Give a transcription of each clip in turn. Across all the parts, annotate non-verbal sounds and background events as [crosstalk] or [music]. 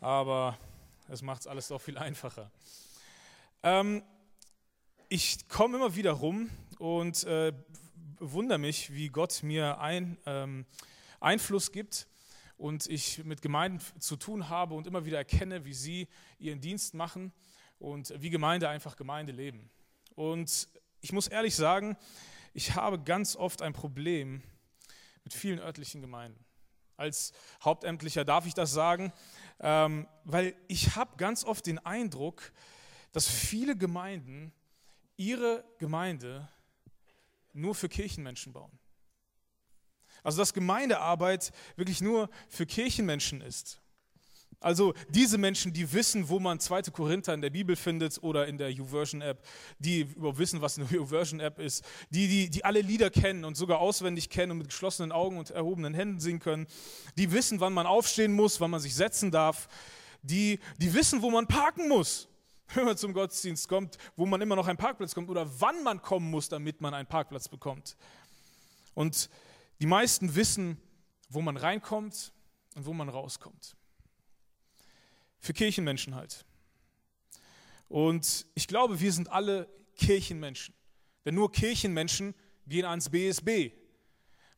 aber es macht es alles doch viel einfacher. Ähm, ich komme immer wieder rum und äh, wundere mich, wie Gott mir ein, ähm, Einfluss gibt und ich mit Gemeinden zu tun habe und immer wieder erkenne, wie sie ihren Dienst machen und wie Gemeinde einfach Gemeinde leben. Und ich muss ehrlich sagen, ich habe ganz oft ein Problem mit vielen örtlichen Gemeinden. Als Hauptamtlicher darf ich das sagen, ähm, weil ich habe ganz oft den Eindruck, dass viele Gemeinden ihre Gemeinde nur für Kirchenmenschen bauen. Also dass Gemeindearbeit wirklich nur für Kirchenmenschen ist. Also diese Menschen, die wissen, wo man 2. Korinther in der Bibel findet oder in der YouVersion-App, die überhaupt wissen, was eine [laughs] YouVersion-App ist, die, die, die alle Lieder kennen und sogar auswendig kennen und mit geschlossenen Augen und erhobenen Händen singen können, die wissen, wann man aufstehen muss, wann man sich setzen darf, die, die wissen, wo man parken muss, [laughs] wenn man zum Gottesdienst kommt, wo man immer noch einen Parkplatz kommt oder wann man kommen muss, damit man einen Parkplatz bekommt. Und die meisten wissen, wo man reinkommt und wo man rauskommt. Für Kirchenmenschen halt. Und ich glaube, wir sind alle Kirchenmenschen. Denn nur Kirchenmenschen gehen ans BSB.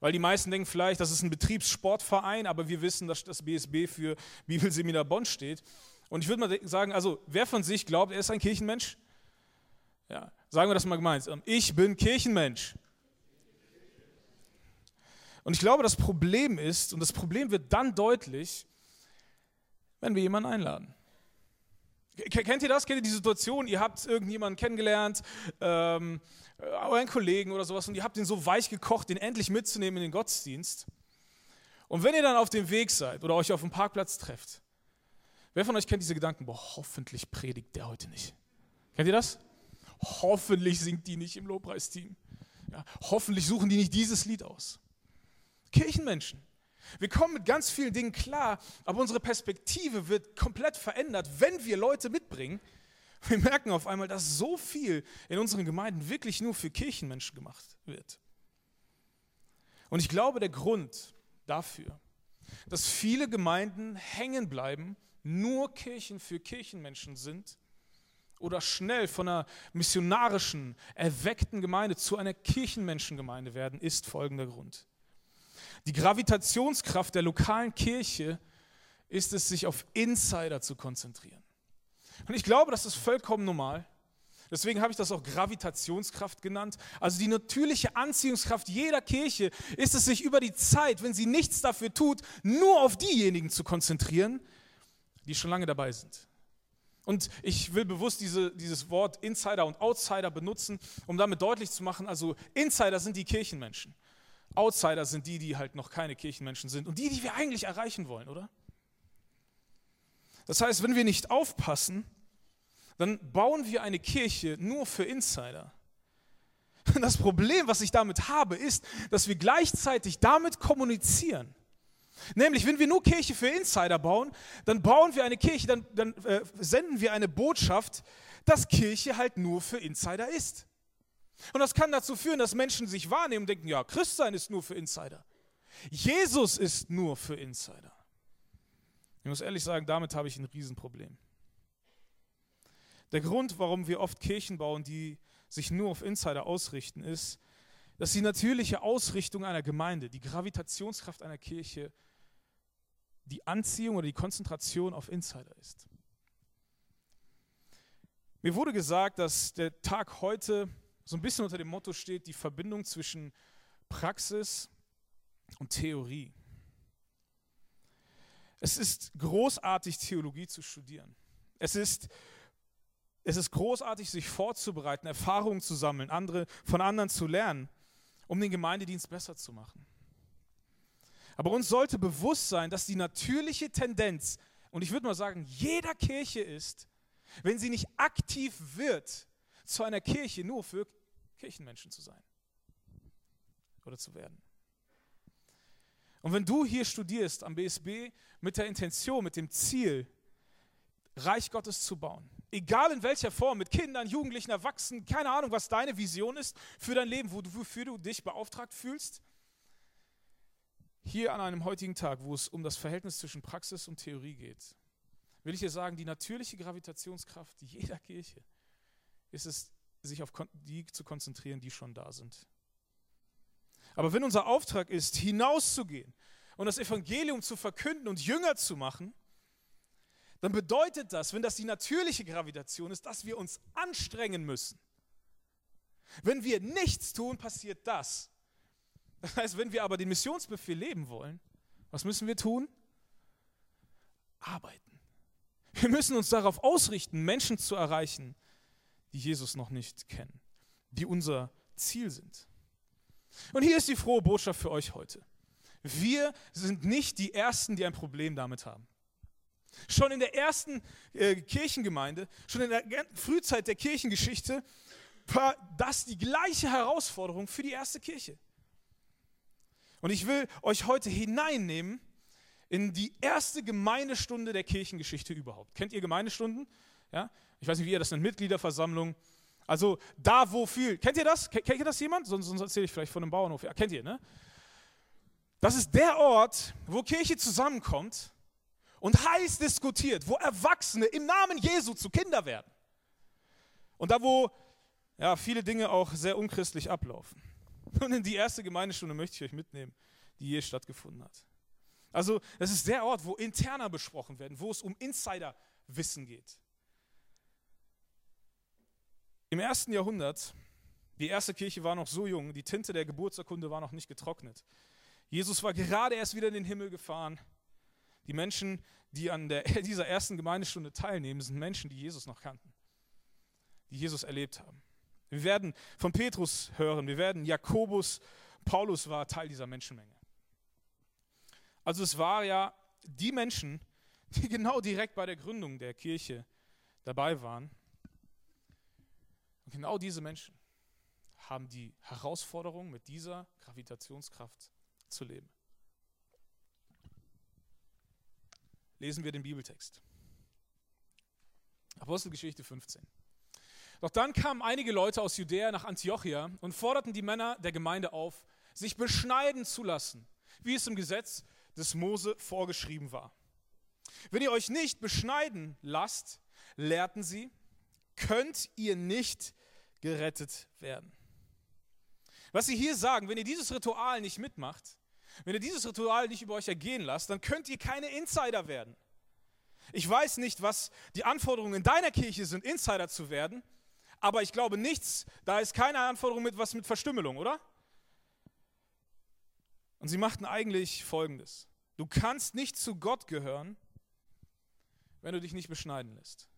Weil die meisten denken vielleicht, das ist ein Betriebssportverein, aber wir wissen, dass das BSB für Bibelseminar Bonn steht. Und ich würde mal sagen, also wer von sich glaubt, er ist ein Kirchenmensch? Ja, sagen wir das mal gemeint. Ich bin Kirchenmensch. Und ich glaube, das Problem ist, und das Problem wird dann deutlich, wenn wir jemanden einladen. Kennt ihr das? Kennt ihr die Situation? Ihr habt irgendjemanden kennengelernt, ähm, euren Kollegen oder sowas, und ihr habt ihn so weich gekocht, den endlich mitzunehmen in den Gottesdienst. Und wenn ihr dann auf dem Weg seid oder euch auf dem Parkplatz trefft, wer von euch kennt diese Gedanken? Boah, hoffentlich predigt der heute nicht. Kennt ihr das? Hoffentlich singt die nicht im Lobpreisteam. Ja, hoffentlich suchen die nicht dieses Lied aus. Kirchenmenschen. Wir kommen mit ganz vielen Dingen klar, aber unsere Perspektive wird komplett verändert, wenn wir Leute mitbringen. Wir merken auf einmal, dass so viel in unseren Gemeinden wirklich nur für Kirchenmenschen gemacht wird. Und ich glaube, der Grund dafür, dass viele Gemeinden hängen bleiben, nur Kirchen für Kirchenmenschen sind oder schnell von einer missionarischen, erweckten Gemeinde zu einer Kirchenmenschengemeinde werden, ist folgender Grund. Die Gravitationskraft der lokalen Kirche ist es, sich auf Insider zu konzentrieren. Und ich glaube, das ist vollkommen normal. Deswegen habe ich das auch Gravitationskraft genannt. Also die natürliche Anziehungskraft jeder Kirche ist es, sich über die Zeit, wenn sie nichts dafür tut, nur auf diejenigen zu konzentrieren, die schon lange dabei sind. Und ich will bewusst diese, dieses Wort Insider und Outsider benutzen, um damit deutlich zu machen, also Insider sind die Kirchenmenschen. Outsider sind die, die halt noch keine Kirchenmenschen sind und die, die wir eigentlich erreichen wollen, oder? Das heißt, wenn wir nicht aufpassen, dann bauen wir eine Kirche nur für Insider. [laughs] Das Problem, was ich damit habe, ist, dass wir gleichzeitig damit kommunizieren. Nämlich, wenn wir nur Kirche für Insider bauen, dann bauen wir eine Kirche, dann, dann äh, senden wir eine Botschaft, dass Kirche halt nur für Insider ist. Und das kann dazu führen, dass Menschen sich wahrnehmen und denken, ja, Christsein ist nur für Insider. Jesus ist nur für Insider. Ich muss ehrlich sagen, damit habe ich ein Riesenproblem. Der Grund, warum wir oft Kirchen bauen, die sich nur auf Insider ausrichten, ist, dass die natürliche Ausrichtung einer Gemeinde, die Gravitationskraft einer Kirche, die Anziehung oder die Konzentration auf Insider ist. Mir wurde gesagt, dass der Tag heute so ein bisschen unter dem Motto steht, die Verbindung zwischen Praxis und Theorie. Es ist großartig, Theologie zu studieren. Es ist, es ist großartig, sich vorzubereiten, Erfahrungen zu sammeln, andere, von anderen zu lernen, um den Gemeindedienst besser zu machen. Aber uns sollte bewusst sein, dass die natürliche Tendenz, und ich würde mal sagen, jeder Kirche ist, wenn sie nicht aktiv wird, zu einer Kirche nur für Kirchenmenschen zu sein oder zu werden. Und wenn du hier studierst am BSB mit der Intention, mit dem Ziel, Reich Gottes zu bauen, egal in welcher Form, mit Kindern, Jugendlichen, Erwachsenen, keine Ahnung, was deine Vision ist für dein Leben, wofür du dich beauftragt fühlst, hier an einem heutigen Tag, wo es um das Verhältnis zwischen Praxis und Theorie geht, will ich dir sagen, die natürliche Gravitationskraft jeder Kirche ist es, sich auf die zu konzentrieren, die schon da sind. Aber wenn unser Auftrag ist, hinauszugehen und das Evangelium zu verkünden und Jünger zu machen, dann bedeutet das, wenn das die natürliche Gravitation ist, dass wir uns anstrengen müssen. Wenn wir nichts tun, passiert das. Das heißt, wenn wir aber den Missionsbefehl leben wollen, was müssen wir tun? Arbeiten. Wir müssen uns darauf ausrichten, Menschen zu erreichen, die Jesus noch nicht kennen, die unser Ziel sind. Und hier ist die frohe Botschaft für euch heute. Wir sind nicht die Ersten, die ein Problem damit haben. Schon in der ersten äh, Kirchengemeinde, schon in der Frühzeit der Kirchengeschichte, war das die gleiche Herausforderung für die erste Kirche. Und ich will euch heute hineinnehmen in die erste Gemeindestunde der Kirchengeschichte überhaupt. Kennt ihr Gemeindestunden? Ja? Ich weiß nicht, wie ihr das nennt, Mitgliederversammlung. Also da, wo viel. Kennt ihr das? Kennt ihr das jemand? Sonst, sonst erzähle ich vielleicht von einem Bauernhof. Ja, kennt ihr, ne? Das ist der Ort, wo Kirche zusammenkommt und heiß diskutiert, wo Erwachsene im Namen Jesu zu Kinder werden. Und da, wo ja, viele Dinge auch sehr unchristlich ablaufen. Und in die erste Gemeindestunde möchte ich euch mitnehmen, die je stattgefunden hat. Also, das ist der Ort, wo interner besprochen werden, wo es um Insiderwissen geht. Im ersten Jahrhundert, die erste Kirche war noch so jung, die Tinte der Geburtsurkunde war noch nicht getrocknet. Jesus war gerade erst wieder in den Himmel gefahren. Die Menschen, die an der, [laughs] dieser ersten Gemeindestunde teilnehmen, sind Menschen, die Jesus noch kannten, die Jesus erlebt haben. Wir werden von Petrus hören, wir werden Jakobus, Paulus war Teil dieser Menschenmenge. Also es waren ja die Menschen, [laughs] die genau direkt bei der Gründung der Kirche dabei waren. Und genau diese Menschen haben die Herausforderung, mit dieser Gravitationskraft zu leben. Lesen wir den Bibeltext. Apostelgeschichte 15. Doch dann kamen einige Leute aus Judäa nach Antiochia und forderten die Männer der Gemeinde auf, sich beschneiden zu lassen, wie es im Gesetz des Mose vorgeschrieben war. Wenn ihr euch nicht beschneiden lasst, lehrten sie, könnt ihr nicht gerettet werden. Was sie hier sagen, wenn ihr dieses Ritual nicht mitmacht, wenn ihr dieses Ritual nicht über euch ergehen lasst, dann könnt ihr keine Insider werden. Ich weiß nicht, was die Anforderungen in deiner Kirche sind, Insider zu werden, aber ich glaube nichts, da ist keine Anforderung mit was mit Verstümmelung, oder? Und sie machten eigentlich Folgendes. Du kannst nicht zu Gott gehören, wenn du dich nicht beschneiden lässt.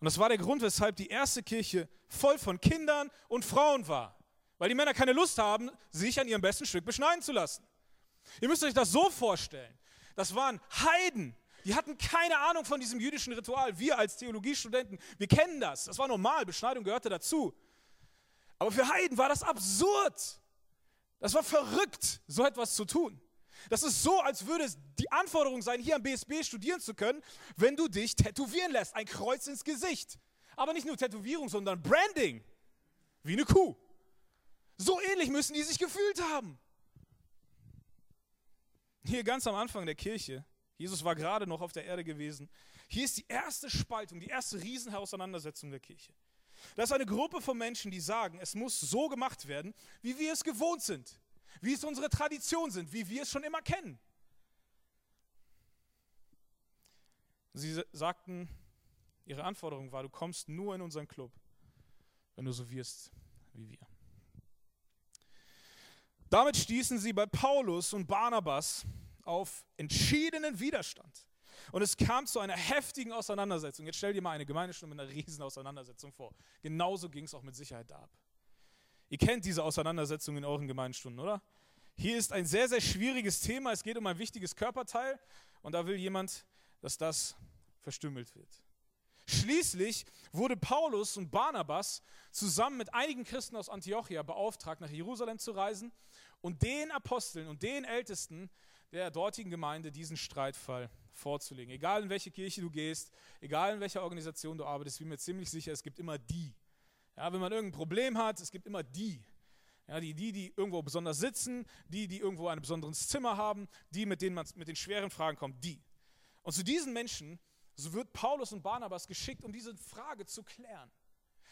Und das war der Grund, weshalb die erste Kirche voll von Kindern und Frauen war. Weil die Männer keine Lust haben, sich an ihrem besten Stück beschneiden zu lassen. Ihr müsst euch das so vorstellen. Das waren Heiden. Die hatten keine Ahnung von diesem jüdischen Ritual. Wir als Theologiestudenten, wir kennen das. Das war normal. Beschneidung gehörte dazu. Aber für Heiden war das absurd. Das war verrückt, so etwas zu tun. Das ist so, als würde es die Anforderung sein, hier am BSB studieren zu können, wenn du dich tätowieren lässt. Ein Kreuz ins Gesicht. Aber nicht nur Tätowierung, sondern Branding. Wie eine Kuh. So ähnlich müssen die sich gefühlt haben. Hier ganz am Anfang der Kirche, Jesus war gerade noch auf der Erde gewesen, hier ist die erste Spaltung, die erste Riesenauseinandersetzung der Kirche. Das ist eine Gruppe von Menschen, die sagen, es muss so gemacht werden, wie wir es gewohnt sind, wie es unsere Tradition sind, wie wir es schon immer kennen. Sie sagten, ihre Anforderung war, du kommst nur in unseren Club, wenn du so wirst wie wir. Damit stießen sie bei Paulus und Barnabas auf entschiedenen Widerstand. Und es kam zu einer heftigen Auseinandersetzung. Jetzt stell dir mal eine Gemeindestunde mit einer riesen Auseinandersetzung vor. Genauso ging es auch mit Sicherheit da ab. Ihr kennt diese Auseinandersetzung in euren Gemeindestunden, oder? Hier ist ein sehr, sehr schwieriges Thema. Es geht um ein wichtiges Körperteil und da will jemand, dass das verstümmelt wird. Schließlich wurde Paulus und Barnabas zusammen mit einigen Christen aus Antiochia beauftragt, nach Jerusalem zu reisen und den Aposteln und den Ältesten der dortigen Gemeinde diesen Streitfall vorzulegen. Egal in welche Kirche du gehst, egal in welcher Organisation du arbeitest, bin mir ziemlich sicher, es gibt immer die. Ja, wenn man irgendein Problem hat, es gibt immer die. Ja, die, die, die irgendwo besonders sitzen, die, die irgendwo ein besonderes Zimmer haben, die, mit denen man mit den schweren Fragen kommt, die. Und zu diesen Menschen, so wird Paulus und Barnabas geschickt, um diese Frage zu klären.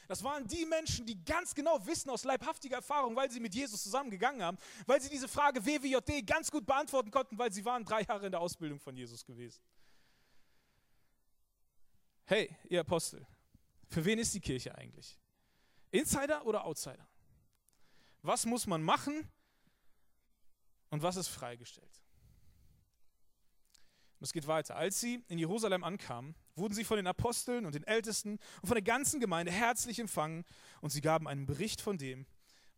Das waren die Menschen, die ganz genau wissen aus leibhaftiger Erfahrung, weil sie mit Jesus zusammengegangen haben, weil sie diese Frage WWJD ganz gut beantworten konnten, weil sie waren drei Jahre in der Ausbildung von Jesus gewesen. Hey, ihr Apostel, für wen ist die Kirche eigentlich? Insider oder Outsider? Was muss man machen und was ist freigestellt? Und es geht weiter. Als sie in Jerusalem ankamen, wurden sie von den Aposteln und den Ältesten und von der ganzen Gemeinde herzlich empfangen und sie gaben einen Bericht von dem,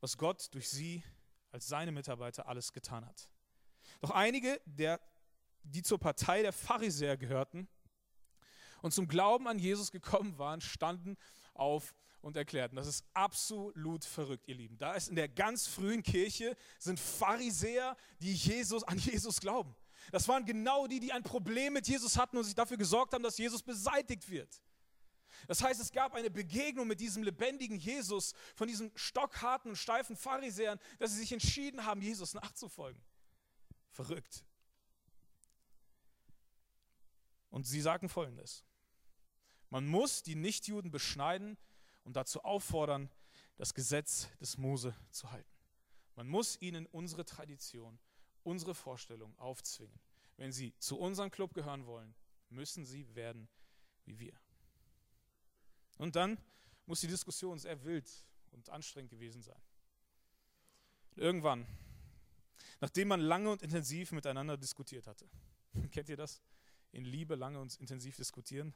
was Gott durch sie als seine Mitarbeiter alles getan hat. Doch einige, der, die zur Partei der Pharisäer gehörten und zum Glauben an Jesus gekommen waren, standen auf und erklärten. Das ist absolut verrückt, ihr Lieben. Da ist in der ganz frühen Kirche sind Pharisäer, die Jesus an Jesus glauben. Das waren genau die, die ein Problem mit Jesus hatten und sich dafür gesorgt haben, dass Jesus beseitigt wird. Das heißt, es gab eine Begegnung mit diesem lebendigen Jesus von diesen stockharten und steifen Pharisäern, dass sie sich entschieden haben, Jesus nachzufolgen. Verrückt. Und sie sagen folgendes. Man muss die Nichtjuden beschneiden und dazu auffordern, das Gesetz des Mose zu halten. Man muss ihnen unsere Tradition unsere Vorstellung aufzwingen. Wenn sie zu unserem Club gehören wollen, müssen sie werden wie wir. Und dann muss die Diskussion sehr wild und anstrengend gewesen sein. Irgendwann, nachdem man lange und intensiv miteinander diskutiert hatte, [laughs] kennt ihr das? In Liebe lange und intensiv diskutieren?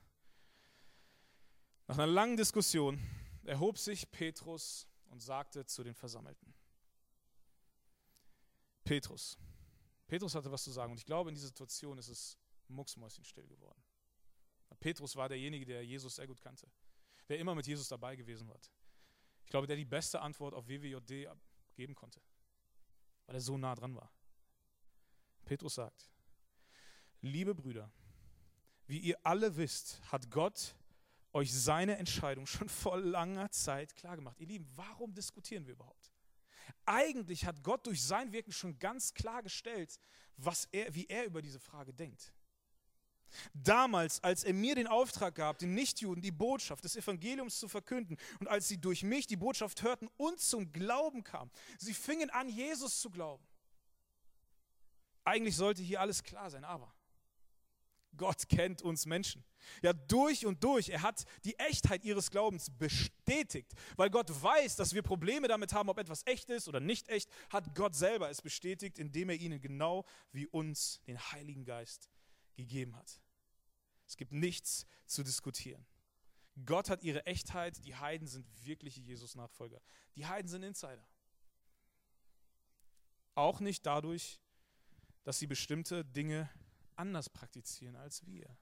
Nach einer langen Diskussion erhob sich Petrus und sagte zu den Versammelten, Petrus, Petrus hatte was zu sagen und ich glaube, in dieser Situation ist es mucksmäuschenstill geworden. Petrus war derjenige, der Jesus sehr gut kannte, der immer mit Jesus dabei gewesen war. Ich glaube, der die beste Antwort auf WWJD geben konnte, weil er so nah dran war. Petrus sagt, liebe Brüder, wie ihr alle wisst, hat Gott euch seine Entscheidung schon vor langer Zeit klargemacht. Ihr Lieben, warum diskutieren wir überhaupt? Eigentlich hat Gott durch sein Wirken schon ganz klargestellt, was er, wie er über diese Frage denkt. Damals, als er mir den Auftrag gab, den Nichtjuden die Botschaft des Evangeliums zu verkünden und als sie durch mich die Botschaft hörten und zum Glauben kamen, sie fingen an, Jesus zu glauben. Eigentlich sollte hier alles klar sein, aber Gott kennt uns Menschen. Ja, durch und durch. Er hat die Echtheit ihres Glaubens bestätigt. Weil Gott weiß, dass wir Probleme damit haben, ob etwas echt ist oder nicht echt, hat Gott selber es bestätigt, indem er ihnen genau wie uns den Heiligen Geist gegeben hat. Es gibt nichts zu diskutieren. Gott hat ihre Echtheit, die Heiden sind wirkliche Jesus-Nachfolger. Die Heiden sind Insider. Auch nicht dadurch, dass sie bestimmte Dinge anders praktizieren als wir.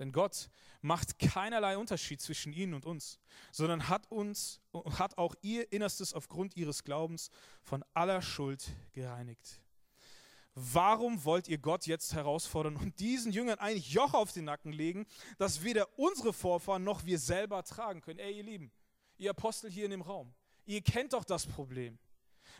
Denn Gott macht keinerlei Unterschied zwischen ihnen und uns, sondern hat uns hat auch ihr Innerstes aufgrund ihres Glaubens von aller Schuld gereinigt. Warum wollt ihr Gott jetzt herausfordern und diesen Jüngern ein Joch auf den Nacken legen, das weder unsere Vorfahren noch wir selber tragen können? Ey, ihr Lieben, ihr Apostel hier in dem Raum, ihr kennt doch das Problem.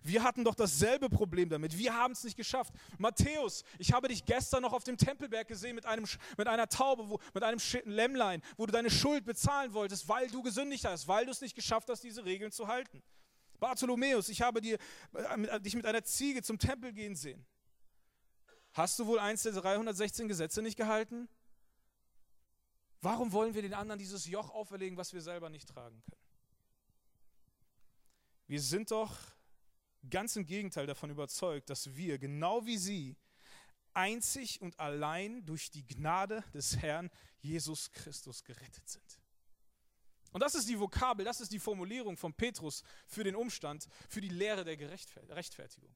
Wir hatten doch dasselbe Problem damit. Wir haben es nicht geschafft. Matthäus, ich habe dich gestern noch auf dem Tempelberg gesehen mit, einem, mit einer Taube, wo, mit einem Lämmlein, wo du deine Schuld bezahlen wolltest, weil du gesündigt hast, weil du es nicht geschafft hast, diese Regeln zu halten. Bartholomäus, ich habe dir, äh, dich mit einer Ziege zum Tempel gehen sehen. Hast du wohl eins der 316 Gesetze nicht gehalten? Warum wollen wir den anderen dieses Joch auferlegen, was wir selber nicht tragen können? Wir sind doch ganz im Gegenteil davon überzeugt, dass wir, genau wie sie, einzig und allein durch die Gnade des Herrn Jesus Christus gerettet sind. Und das ist die Vokabel, das ist die Formulierung von Petrus für den Umstand, für die Lehre der Rechtfertigung.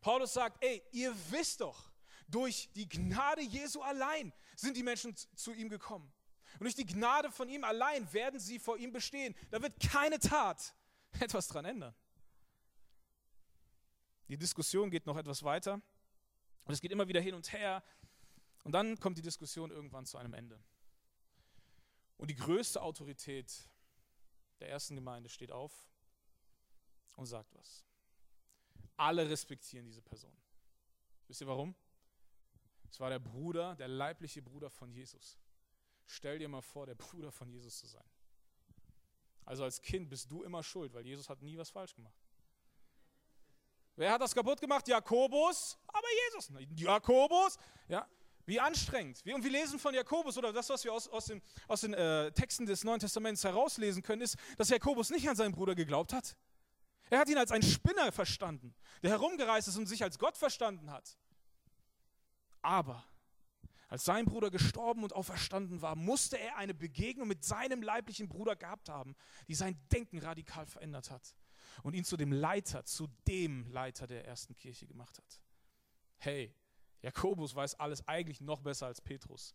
Paulus sagt, ey, ihr wisst doch, durch die Gnade Jesu allein sind die Menschen zu ihm gekommen. Und durch die Gnade von ihm allein werden sie vor ihm bestehen. Da wird keine Tat etwas dran ändern. Die Diskussion geht noch etwas weiter und es geht immer wieder hin und her. Und dann kommt die Diskussion irgendwann zu einem Ende. Und die größte Autorität der ersten Gemeinde steht auf und sagt was. Alle respektieren diese Person. Wisst ihr warum? Es war der Bruder, der leibliche Bruder von Jesus. Stell dir mal vor, der Bruder von Jesus zu sein. Also als Kind bist du immer schuld, weil Jesus hat nie was falsch gemacht. Wer hat das kaputt gemacht? Jakobus, aber Jesus. Jakobus, ja. Wie anstrengend. und wir lesen von Jakobus oder das, was wir aus, aus den, aus den äh, Texten des Neuen Testaments herauslesen können, ist, dass Jakobus nicht an seinen Bruder geglaubt hat. Er hat ihn als einen Spinner verstanden, der herumgereist ist und sich als Gott verstanden hat. Aber als sein Bruder gestorben und auferstanden war, musste er eine Begegnung mit seinem leiblichen Bruder gehabt haben, die sein Denken radikal verändert hat und ihn zu dem Leiter, zu dem Leiter der ersten Kirche gemacht hat. Hey, Jakobus weiß alles eigentlich noch besser als Petrus,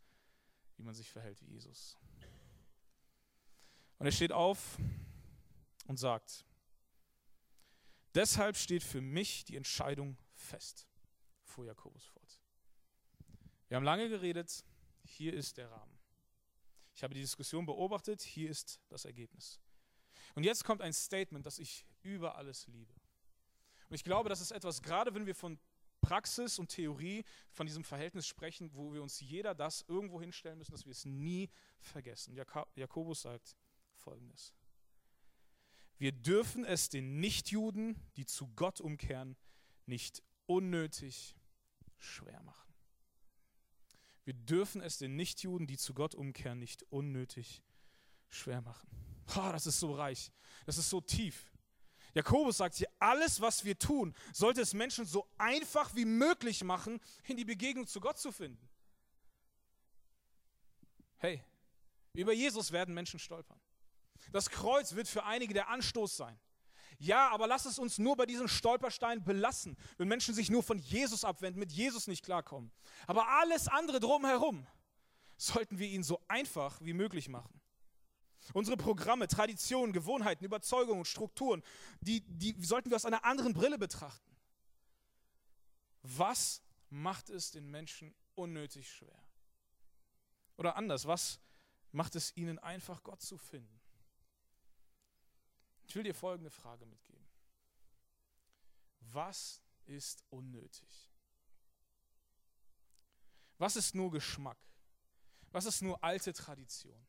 wie man sich verhält wie Jesus. Und er steht auf und sagt, deshalb steht für mich die Entscheidung fest, fuhr Jakobus fort. Wir haben lange geredet, hier ist der Rahmen. Ich habe die Diskussion beobachtet, hier ist das Ergebnis. Und jetzt kommt ein Statement, das ich über alles liebe. Und ich glaube, das ist etwas, gerade wenn wir von Praxis und Theorie, von diesem Verhältnis sprechen, wo wir uns jeder das irgendwo hinstellen müssen, dass wir es nie vergessen. Jakobus sagt folgendes. Wir dürfen es den Nichtjuden, die zu Gott umkehren, nicht unnötig schwer machen. Wir dürfen es den Nichtjuden, die zu Gott umkehren, nicht unnötig schwer machen. Oh, das ist so reich. Das ist so tief. Jakobus sagt hier, alles, was wir tun, sollte es Menschen so einfach wie möglich machen, in die Begegnung zu Gott zu finden. Hey, über Jesus werden Menschen stolpern. Das Kreuz wird für einige der Anstoß sein. Ja, aber lass es uns nur bei diesem Stolperstein belassen, wenn Menschen sich nur von Jesus abwenden, mit Jesus nicht klarkommen. Aber alles andere drumherum sollten wir ihnen so einfach wie möglich machen. Unsere Programme, Traditionen, Gewohnheiten, Überzeugungen, Strukturen, die, die sollten wir aus einer anderen Brille betrachten. Was macht es den Menschen unnötig schwer? Oder anders, was macht es ihnen einfach, Gott zu finden? Ich will dir folgende Frage mitgeben. Was ist unnötig? Was ist nur Geschmack? Was ist nur alte Tradition?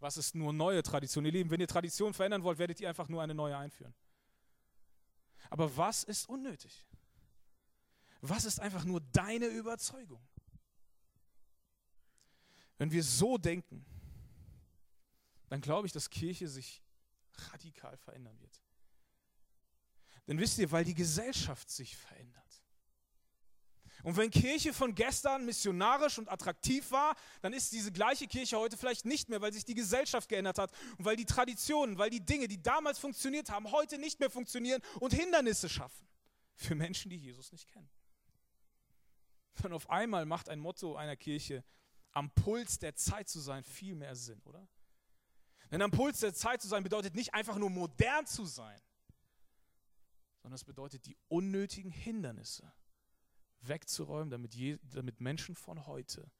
Was ist nur neue Tradition? Ihr Lieben, wenn ihr Tradition verändern wollt, werdet ihr einfach nur eine neue einführen. Aber was ist unnötig? Was ist einfach nur deine Überzeugung? Wenn wir so denken, dann glaube ich, dass Kirche sich radikal verändern wird. Denn wisst ihr, weil die Gesellschaft sich verändert. Und wenn Kirche von gestern missionarisch und attraktiv war, dann ist diese gleiche Kirche heute vielleicht nicht mehr, weil sich die Gesellschaft geändert hat und weil die Traditionen, weil die Dinge, die damals funktioniert haben, heute nicht mehr funktionieren und Hindernisse schaffen für Menschen, die Jesus nicht kennen. Und auf einmal macht ein Motto einer Kirche, am Puls der Zeit zu sein, viel mehr Sinn, oder? Denn am Puls der Zeit zu sein bedeutet nicht einfach nur modern zu sein, sondern es bedeutet die unnötigen Hindernisse wegzuräumen, damit, je, damit Menschen von heute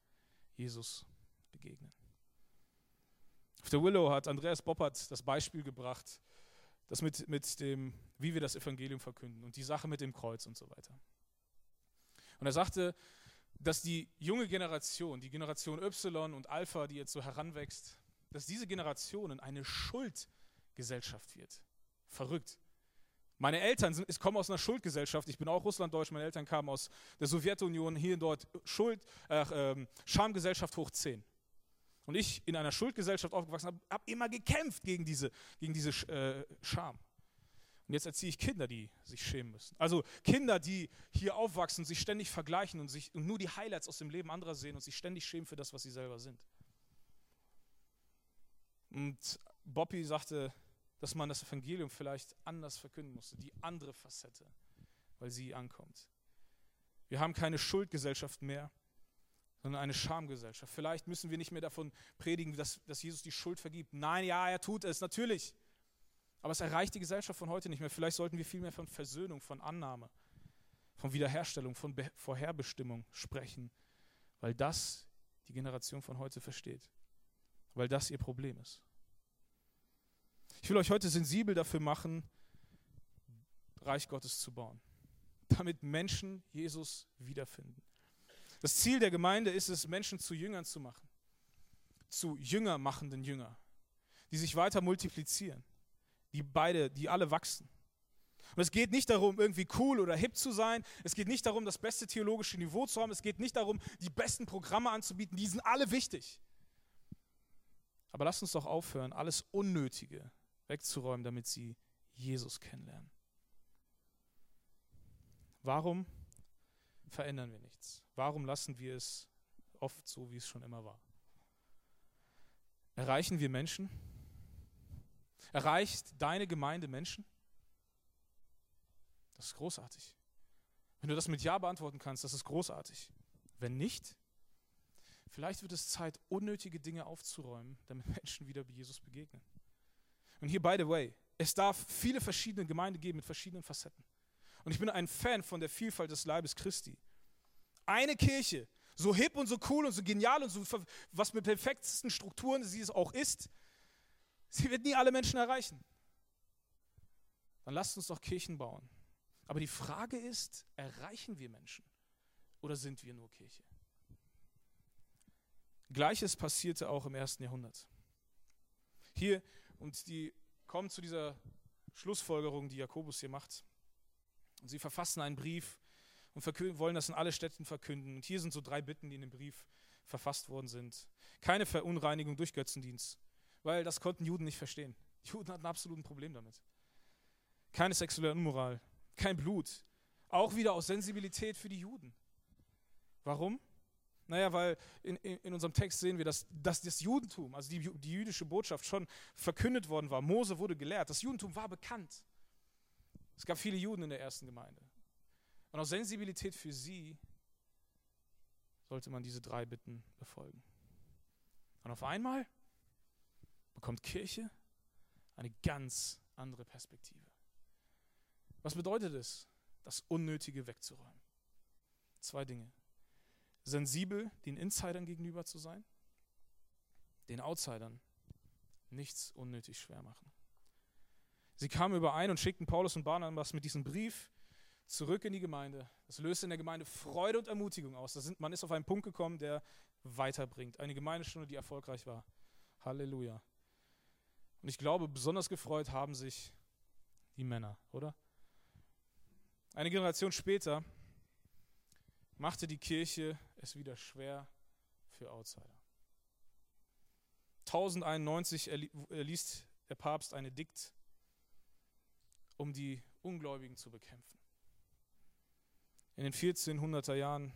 Jesus begegnen. Auf der Willow hat Andreas Boppert das Beispiel gebracht, das mit, mit dem, wie wir das Evangelium verkünden und die Sache mit dem Kreuz und so weiter. Und er sagte, dass die junge Generation, die Generation Y und Alpha, die jetzt so heranwächst, dass diese Generationen eine Schuldgesellschaft wird. Verrückt. Meine Eltern sind, ich komme aus einer Schuldgesellschaft, ich bin auch Russlanddeutsch, meine Eltern kamen aus der Sowjetunion, hier und dort Schuld, äh, Schamgesellschaft hoch 10. Und ich in einer Schuldgesellschaft aufgewachsen habe, habe immer gekämpft gegen diese, gegen diese äh, Scham. Und jetzt erziehe ich Kinder, die sich schämen müssen. Also Kinder, die hier aufwachsen, sich ständig vergleichen und, sich, und nur die Highlights aus dem Leben anderer sehen und sich ständig schämen für das, was sie selber sind. Und Bobby sagte, dass man das Evangelium vielleicht anders verkünden musste, die andere Facette, weil sie ankommt. Wir haben keine Schuldgesellschaft mehr, sondern eine Schamgesellschaft. Vielleicht müssen wir nicht mehr davon predigen, dass, dass Jesus die Schuld vergibt. Nein, ja, er tut es, natürlich. Aber es erreicht die Gesellschaft von heute nicht mehr. Vielleicht sollten wir viel mehr von Versöhnung, von Annahme, von Wiederherstellung, von Be Vorherbestimmung sprechen, weil das die Generation von heute versteht, weil das ihr Problem ist. Ich will euch heute sensibel dafür machen, Reich Gottes zu bauen, damit Menschen Jesus wiederfinden. Das Ziel der Gemeinde ist es, Menschen zu Jüngern zu machen. Zu Jünger machenden Jünger, die sich weiter multiplizieren, die beide, die alle wachsen. Und es geht nicht darum, irgendwie cool oder hip zu sein. Es geht nicht darum, das beste theologische Niveau zu haben. Es geht nicht darum, die besten Programme anzubieten. Die sind alle wichtig. Aber lasst uns doch aufhören, alles Unnötige wegzuräumen, damit sie Jesus kennenlernen. Warum verändern wir nichts? Warum lassen wir es oft so, wie es schon immer war? Erreichen wir Menschen? Erreicht deine Gemeinde Menschen? Das ist großartig. Wenn du das mit Ja beantworten kannst, das ist großartig. Wenn nicht, vielleicht wird es Zeit, unnötige Dinge aufzuräumen, damit [laughs] Menschen wieder Jesus begegnen. Und hier, by the way, es darf viele verschiedene Gemeinden geben mit verschiedenen Facetten. Und ich bin ein Fan von der Vielfalt des Leibes Christi. Eine Kirche, so hip und so cool und so genial und so, was mit perfektesten Strukturen sie es auch ist, sie wird nie alle Menschen erreichen. Dann lasst uns doch Kirchen bauen. Aber die Frage ist, erreichen wir Menschen oder sind wir nur Kirche? Gleiches passierte auch im ersten Jahrhundert. Hier, und die kommen zu dieser Schlussfolgerung, die Jakobus hier macht. Und sie verfassen einen Brief und wollen das in alle Städten verkünden. Und hier sind so drei Bitten, die in dem Brief verfasst worden sind. Keine Verunreinigung durch Götzendienst, weil das konnten Juden nicht verstehen. Die [laughs] Juden hatten absolut ein Problem damit. Keine sexuelle Unmoral, kein Blut. Auch wieder aus Sensibilität für die Juden. Warum? Naja, weil in, in, in, unserem Text sehen wir, dass, dass das Judentum, also die, die jüdische Botschaft schon verkündet worden war. Mose wurde gelehrt. Das Judentum war bekannt. Es gab viele Juden in der ersten Gemeinde. Und aus Sensibilität für sie sollte man diese drei Bitten befolgen. Und auf einmal bekommt Kirche eine ganz andere Perspektive. Was bedeutet es, das Unnötige wegzuräumen? Zwei Dinge. Sensibel den Insidern gegenüber zu sein, den Outsidern nichts unnötig schwer machen. Sie kamen überein und schickten Paulus und Barnabas mit diesem Brief zurück in die Gemeinde. Das löste in der Gemeinde Freude und Ermutigung aus. Sind, man ist auf einen Punkt gekommen, der weiterbringt. Eine Gemeindestunde, die erfolgreich war. Halleluja. Und ich glaube, besonders gefreut haben sich die Männer, oder? Eine Generation später machte die Kirche es wieder schwer für Outsider. 1091 erließ der Papst ein Edikt um die Ungläubigen zu bekämpfen. In den 1400er Jahren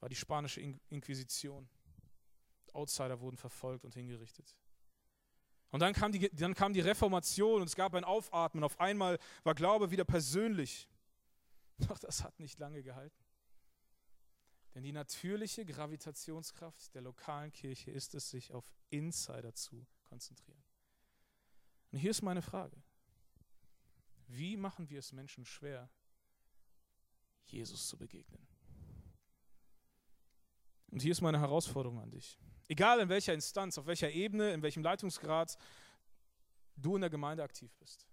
war die spanische Inquisition. Outsider wurden verfolgt und hingerichtet. Und dann kam, die, dann kam die Reformation und es gab ein Aufatmen. Auf einmal war Glaube wieder persönlich. Doch das hat nicht lange gehalten. Denn die natürliche Gravitationskraft der lokalen Kirche ist es, sich auf Insider zu konzentrieren. Und hier ist meine Frage. Wie machen wir es Menschen schwer, Jesus zu begegnen? Und hier ist meine Herausforderung an dich. Egal in welcher Instanz, auf welcher Ebene, in welchem Leitungsgrad du in der Gemeinde aktiv bist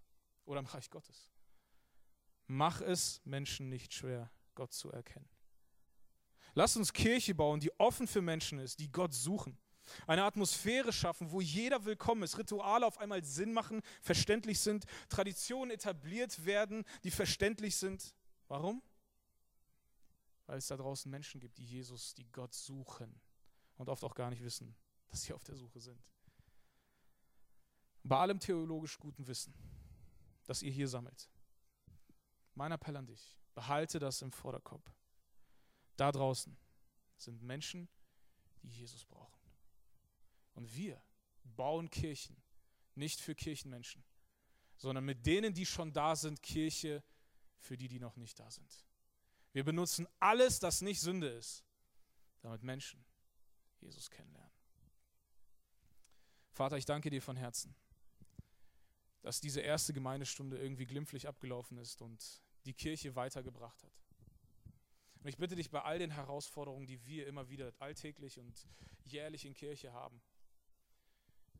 oder im Reich Gottes. Mach es Menschen nicht schwer, Gott zu erkennen. Lass uns Kirche bauen, die offen für Menschen ist, die Gott suchen. Eine Atmosphäre schaffen, wo jeder willkommen ist, Rituale auf einmal Sinn machen, verständlich sind, Traditionen etabliert werden, die verständlich sind. Warum? Weil es da draußen Menschen gibt, die Jesus, die Gott suchen und oft auch gar nicht wissen, dass sie auf der Suche sind. Bei allem theologisch guten Wissen, das ihr hier sammelt, mein Appell an dich, behalte das im Vorderkopf. Da draußen sind Menschen, die Jesus brauchen. Und wir bauen Kirchen, nicht für Kirchenmenschen, sondern mit denen, die schon da sind, Kirche für die, die noch nicht da sind. Wir benutzen alles, das nicht Sünde ist, damit Menschen Jesus kennenlernen. Vater, ich danke dir von Herzen, dass diese erste Gemeindestunde irgendwie glimpflich abgelaufen ist und die Kirche weitergebracht hat. Und ich bitte dich bei all den Herausforderungen, die wir immer wieder alltäglich und jährlich in Kirche haben,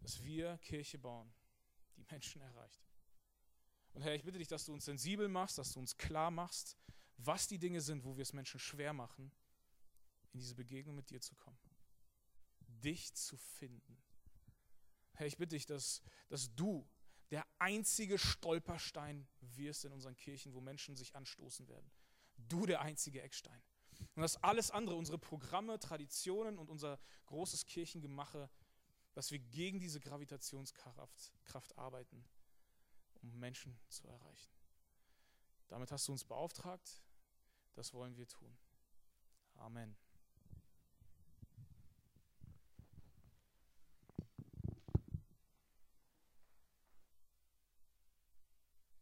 dass wir Kirche bauen, die Menschen erreicht. Und Herr, ich bitte dich, dass du uns sensibel machst, dass du uns klar machst, was die Dinge sind, wo wir es Menschen schwer machen, in diese Begegnung mit dir zu kommen, dich zu finden. Herr, ich bitte dich, dass, dass du der einzige Stolperstein wirst in unseren Kirchen, wo Menschen sich anstoßen werden. Du der einzige Eckstein. Und dass alles andere, unsere Programme, Traditionen und unser großes Kirchengemache, dass wir gegen diese Gravitationskraft Kraft arbeiten, um Menschen zu erreichen. Damit hast du uns beauftragt, das wollen wir tun. Amen.